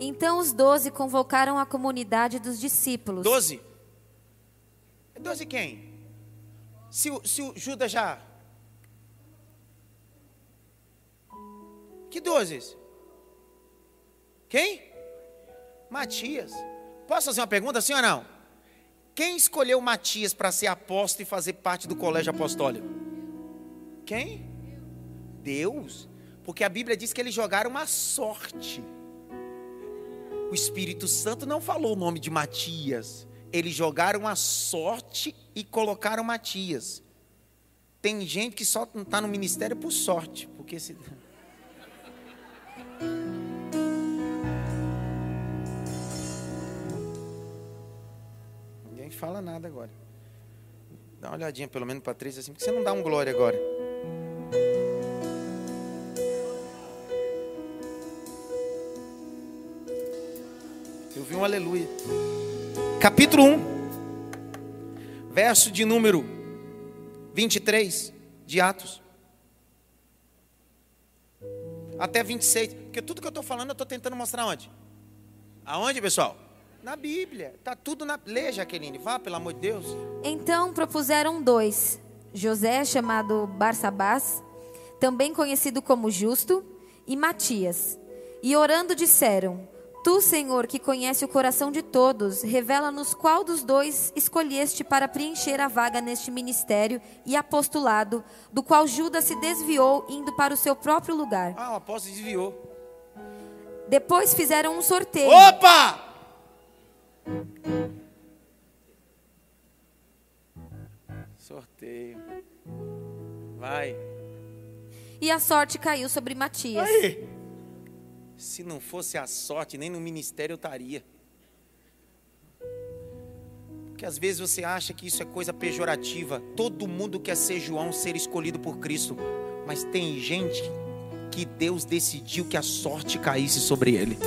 Então os doze convocaram a comunidade dos discípulos. Doze? Doze quem? Se, o, se o Judas já. Que doze? Quem? Matias. Posso fazer uma pergunta, sim ou não? Quem escolheu Matias para ser apóstolo e fazer parte do colégio apostólico? Quem? Deus. Porque a Bíblia diz que eles jogaram uma sorte. O Espírito Santo não falou o nome de Matias. Eles jogaram a sorte e colocaram Matias. Tem gente que só está no ministério por sorte. Porque se. Ninguém fala nada agora. Dá uma olhadinha pelo menos para três assim, porque você não dá um glória agora. Eu vi um aleluia. Capítulo 1. verso de número 23 de Atos. Até 26. Porque tudo que eu estou falando eu estou tentando mostrar onde? Aonde, pessoal? Na Bíblia. Está tudo na. Lê, Jaqueline. Vá, pelo amor de Deus. Então propuseram dois: José, chamado Barsabás, também conhecido como Justo, e Matias. E orando disseram: Tu, Senhor, que conhece o coração de todos, revela-nos qual dos dois escolheste para preencher a vaga neste ministério e apostolado, do qual Judas se desviou indo para o seu próprio lugar. Ah, o apóstolo desviou. Depois fizeram um sorteio. Opa! Sorteio. Vai. E a sorte caiu sobre Matias. Aí. Se não fosse a sorte, nem no ministério eu estaria. Porque às vezes você acha que isso é coisa pejorativa. Todo mundo quer ser João, ser escolhido por Cristo. Mas tem gente que Deus decidiu que a sorte caísse sobre ele.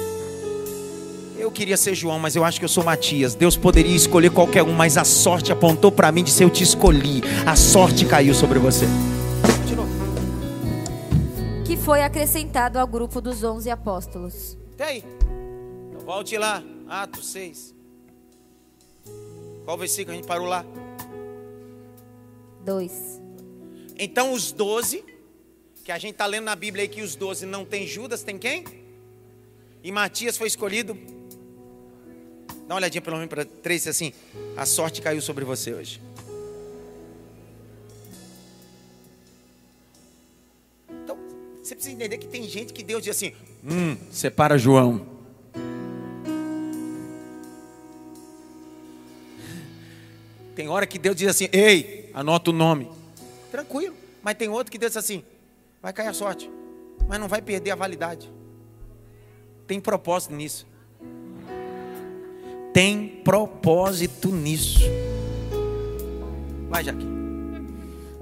Eu queria ser João, mas eu acho que eu sou Matias. Deus poderia escolher qualquer um, mas a sorte apontou para mim de ser eu te escolhi. A sorte caiu sobre você. Foi acrescentado ao grupo dos onze apóstolos. Aí. Então volte lá. Atos 6. Qual versículo a gente parou lá? 2. Então os doze, que a gente está lendo na Bíblia aí que os doze não tem Judas, tem quem? E Matias foi escolhido. Dá uma olhadinha pelo menos para três assim. A sorte caiu sobre você hoje. Você precisa entender que tem gente que Deus diz assim: hum, separa João. Tem hora que Deus diz assim: ei, anota o nome. Tranquilo. Mas tem outro que Deus diz assim: vai cair a sorte, mas não vai perder a validade. Tem propósito nisso. Tem propósito nisso. Vai, Jaque.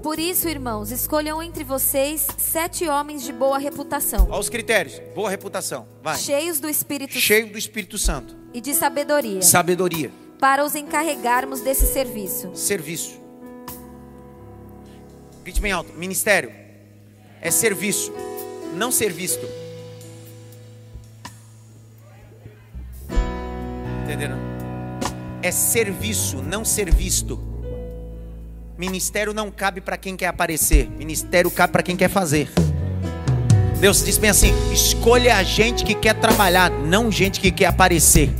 Por isso, irmãos, escolham entre vocês sete homens de boa reputação, Olha os critérios. Boa reputação. Vai. cheios do Espírito Cheio do Espírito Santo. e de sabedoria, Sabedoria. para os encarregarmos desse serviço. Serviço. Grite bem alto. Ministério. É serviço. Não ser visto. Entenderam? É serviço, não ser visto. Ministério não cabe para quem quer aparecer. Ministério cabe para quem quer fazer. Deus diz bem assim: escolha a gente que quer trabalhar, não gente que quer aparecer.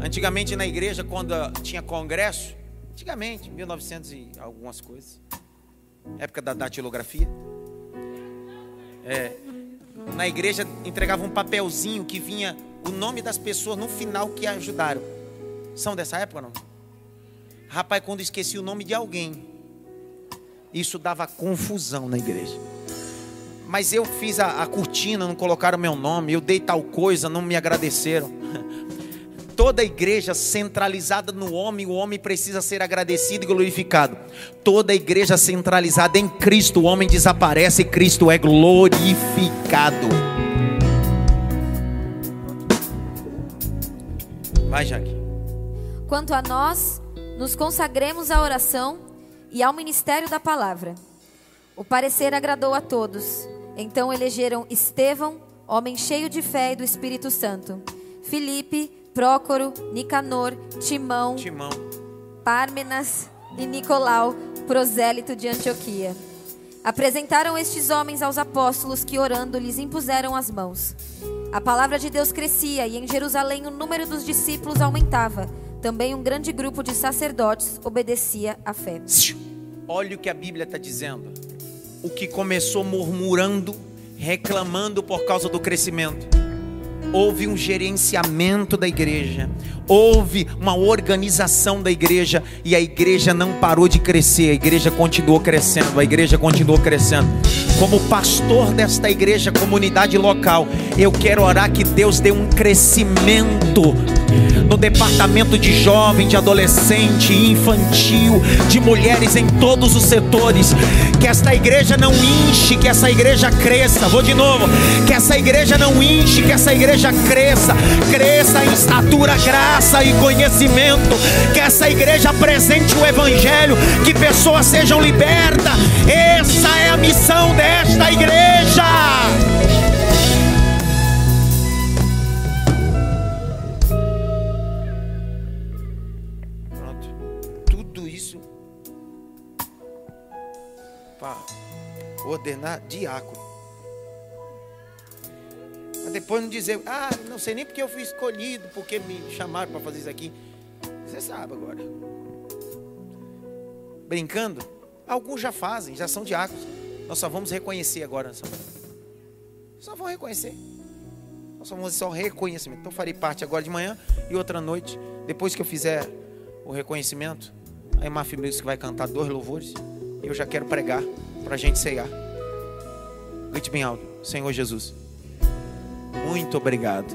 Antigamente na igreja, quando tinha congresso, antigamente, 1900 e algumas coisas, época da datilografia, é, na igreja entregava um papelzinho que vinha o nome das pessoas no final que ajudaram. São dessa época não? Rapaz, quando esqueci o nome de alguém, isso dava confusão na igreja. Mas eu fiz a, a cortina, não colocaram meu nome, eu dei tal coisa, não me agradeceram. Toda igreja centralizada no homem, o homem precisa ser agradecido e glorificado. Toda igreja centralizada em Cristo, o homem desaparece e Cristo é glorificado. Vai, Jaque. Quanto a nós, nos consagremos à oração e ao ministério da palavra. O parecer agradou a todos. Então elegeram Estevão, homem cheio de fé e do Espírito Santo, Filipe, Prócoro, Nicanor, Timão, Timão. Pármenas e Nicolau, prosélito de Antioquia. Apresentaram estes homens aos apóstolos que, orando, lhes impuseram as mãos. A palavra de Deus crescia e em Jerusalém o número dos discípulos aumentava. Também um grande grupo de sacerdotes obedecia à fé. Olha o que a Bíblia está dizendo. O que começou murmurando, reclamando por causa do crescimento. Houve um gerenciamento da igreja, houve uma organização da igreja e a igreja não parou de crescer, a igreja continuou crescendo, a igreja continuou crescendo. Como pastor desta igreja, comunidade local, eu quero orar que Deus dê um crescimento no departamento de jovem, de adolescente, infantil, de mulheres em todos os setores. Que esta igreja não enche, que essa igreja cresça. Vou de novo. Que essa igreja não enche, que essa igreja cresça. Cresça em estatura, graça e conhecimento. Que essa igreja apresente o evangelho, que pessoas sejam libertas. Essa é a missão desta igreja. Ordenar diácono. Mas depois não dizer, ah, não sei nem porque eu fui escolhido, porque me chamaram para fazer isso aqui. Você sabe agora. Brincando, alguns já fazem, já são diáconos. Nós só vamos reconhecer agora manhã. Só vão reconhecer. Nós só vamos só reconhecimento. Então farei parte agora de manhã e outra noite, depois que eu fizer o reconhecimento, a Emaf Music vai cantar dois louvores e eu já quero pregar para a gente ceiar. Grite bem alto, Senhor Jesus. Muito obrigado